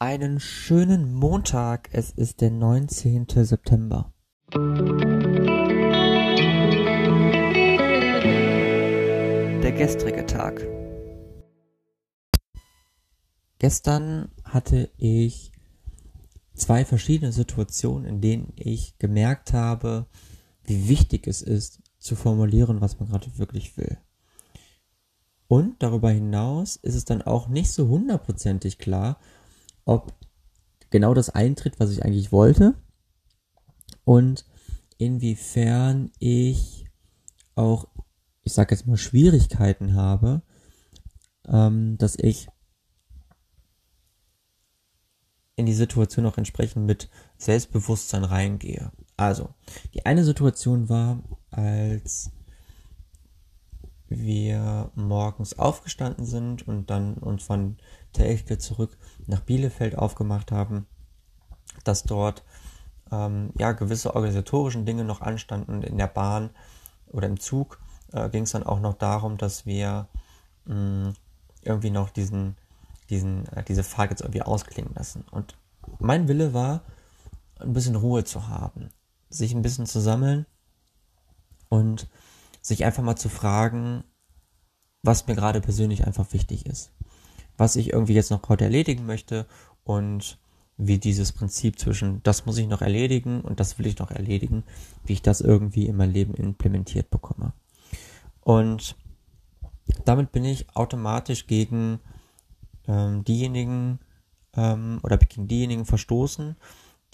Einen schönen Montag. Es ist der 19. September. Der gestrige Tag. Gestern hatte ich zwei verschiedene Situationen, in denen ich gemerkt habe, wie wichtig es ist, zu formulieren, was man gerade wirklich will. Und darüber hinaus ist es dann auch nicht so hundertprozentig klar, ob genau das eintritt, was ich eigentlich wollte und inwiefern ich auch, ich sage jetzt mal, Schwierigkeiten habe, ähm, dass ich in die Situation auch entsprechend mit Selbstbewusstsein reingehe. Also, die eine Situation war, als wir morgens aufgestanden sind und dann uns von Telke zurück nach Bielefeld aufgemacht haben, dass dort ähm, ja gewisse organisatorischen Dinge noch anstanden in der Bahn oder im Zug äh, ging es dann auch noch darum, dass wir mh, irgendwie noch diesen diesen äh, diese Fahrt jetzt irgendwie ausklingen lassen und mein Wille war ein bisschen Ruhe zu haben, sich ein bisschen zu sammeln und sich einfach mal zu fragen, was mir gerade persönlich einfach wichtig ist. Was ich irgendwie jetzt noch heute erledigen möchte und wie dieses Prinzip zwischen das muss ich noch erledigen und das will ich noch erledigen, wie ich das irgendwie in mein Leben implementiert bekomme. Und damit bin ich automatisch gegen ähm, diejenigen ähm, oder gegen diejenigen verstoßen,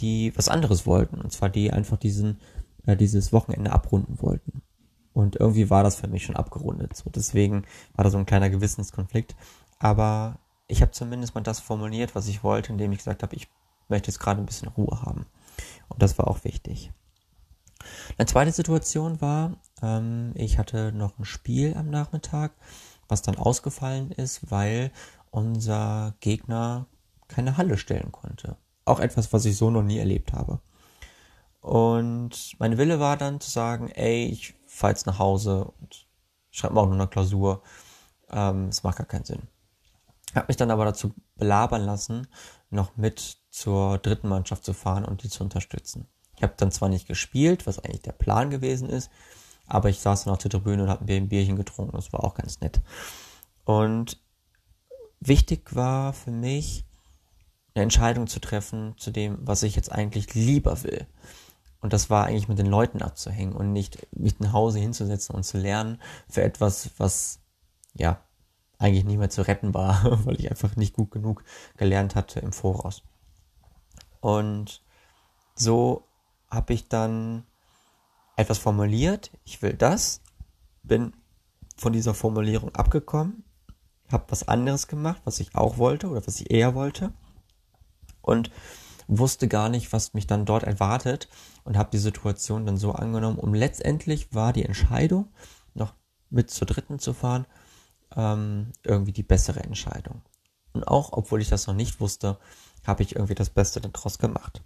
die was anderes wollten. Und zwar die einfach diesen, äh, dieses Wochenende abrunden wollten. Und irgendwie war das für mich schon abgerundet. So, deswegen war da so ein kleiner Gewissenskonflikt. Aber ich habe zumindest mal das formuliert, was ich wollte, indem ich gesagt habe, ich möchte jetzt gerade ein bisschen Ruhe haben. Und das war auch wichtig. Eine zweite Situation war, ähm, ich hatte noch ein Spiel am Nachmittag, was dann ausgefallen ist, weil unser Gegner keine Halle stellen konnte. Auch etwas, was ich so noch nie erlebt habe. Und mein Wille war dann zu sagen, ey, ich fahre jetzt nach Hause und schreibe mir auch noch eine Klausur. Ähm, es macht gar keinen Sinn. Habe mich dann aber dazu belabern lassen, noch mit zur dritten Mannschaft zu fahren und die zu unterstützen. Ich habe dann zwar nicht gespielt, was eigentlich der Plan gewesen ist, aber ich saß dann auf der Tribüne und habe ein Bierchen getrunken. Das war auch ganz nett. Und wichtig war für mich, eine Entscheidung zu treffen zu dem, was ich jetzt eigentlich lieber will. Und das war eigentlich mit den Leuten abzuhängen und nicht mich nach Hause hinzusetzen und zu lernen für etwas, was ja eigentlich nicht mehr zu retten war, weil ich einfach nicht gut genug gelernt hatte im Voraus. Und so habe ich dann etwas formuliert, ich will das, bin von dieser Formulierung abgekommen, habe was anderes gemacht, was ich auch wollte oder was ich eher wollte und wusste gar nicht, was mich dann dort erwartet und habe die Situation dann so angenommen. Und letztendlich war die Entscheidung, noch mit zur dritten zu fahren, ähm, irgendwie die bessere Entscheidung. Und auch, obwohl ich das noch nicht wusste, habe ich irgendwie das Beste daraus gemacht.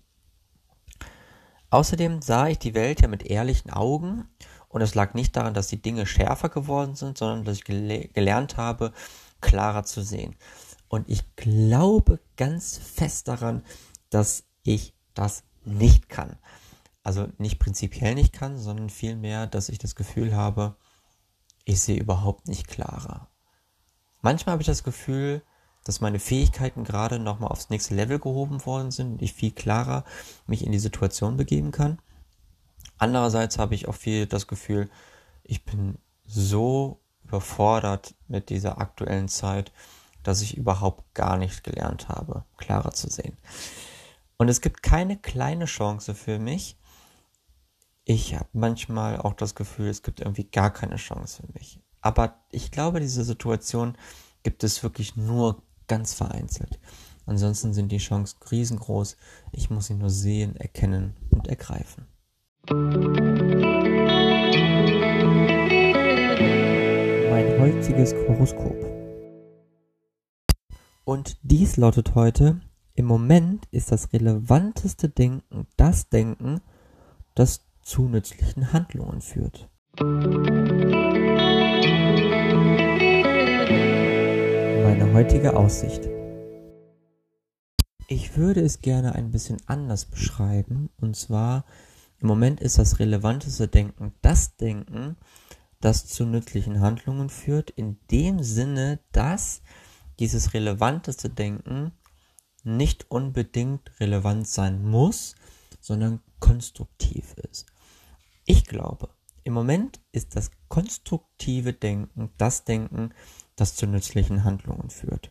Außerdem sah ich die Welt ja mit ehrlichen Augen und es lag nicht daran, dass die Dinge schärfer geworden sind, sondern dass ich gele gelernt habe, klarer zu sehen. Und ich glaube ganz fest daran, dass ich das nicht kann. Also nicht prinzipiell nicht kann, sondern vielmehr, dass ich das Gefühl habe, ich sehe überhaupt nicht klarer. Manchmal habe ich das Gefühl, dass meine Fähigkeiten gerade nochmal aufs nächste Level gehoben worden sind und ich viel klarer mich in die Situation begeben kann. Andererseits habe ich auch viel das Gefühl, ich bin so überfordert mit dieser aktuellen Zeit, dass ich überhaupt gar nicht gelernt habe, klarer zu sehen. Und es gibt keine kleine Chance für mich. Ich habe manchmal auch das Gefühl, es gibt irgendwie gar keine Chance für mich. Aber ich glaube, diese Situation gibt es wirklich nur ganz vereinzelt. Ansonsten sind die Chancen riesengroß. Ich muss sie nur sehen, erkennen und ergreifen. Mein heutiges Horoskop. Und dies lautet heute, im Moment ist das relevanteste Denken das Denken, das zu nützlichen Handlungen führt. Meine heutige Aussicht. Ich würde es gerne ein bisschen anders beschreiben. Und zwar, im Moment ist das relevanteste Denken das Denken, das zu nützlichen Handlungen führt, in dem Sinne, dass dieses relevanteste Denken nicht unbedingt relevant sein muss, sondern konstruktiv ist. Ich glaube, im Moment ist das konstruktive Denken das Denken, das zu nützlichen Handlungen führt.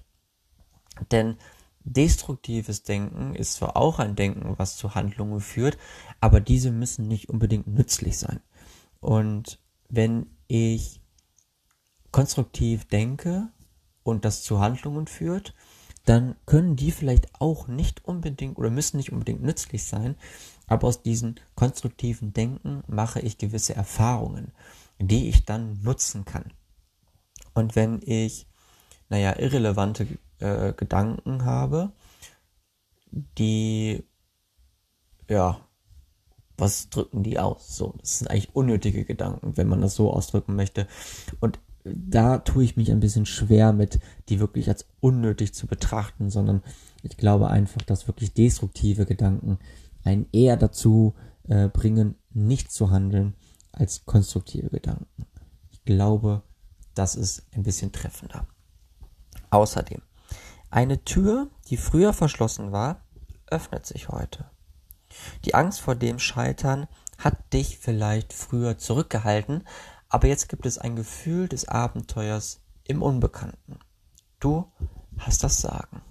Denn destruktives Denken ist zwar auch ein Denken, was zu Handlungen führt, aber diese müssen nicht unbedingt nützlich sein. Und wenn ich konstruktiv denke und das zu Handlungen führt, dann können die vielleicht auch nicht unbedingt oder müssen nicht unbedingt nützlich sein, aber aus diesem konstruktiven Denken mache ich gewisse Erfahrungen, die ich dann nutzen kann. Und wenn ich, naja, irrelevante äh, Gedanken habe, die, ja, was drücken die aus? So, das sind eigentlich unnötige Gedanken, wenn man das so ausdrücken möchte. Und da tue ich mich ein bisschen schwer mit, die wirklich als unnötig zu betrachten, sondern ich glaube einfach, dass wirklich destruktive Gedanken einen eher dazu äh, bringen, nicht zu handeln, als konstruktive Gedanken. Ich glaube, das ist ein bisschen treffender. Außerdem, eine Tür, die früher verschlossen war, öffnet sich heute. Die Angst vor dem Scheitern hat dich vielleicht früher zurückgehalten, aber jetzt gibt es ein Gefühl des Abenteuers im Unbekannten. Du hast das Sagen.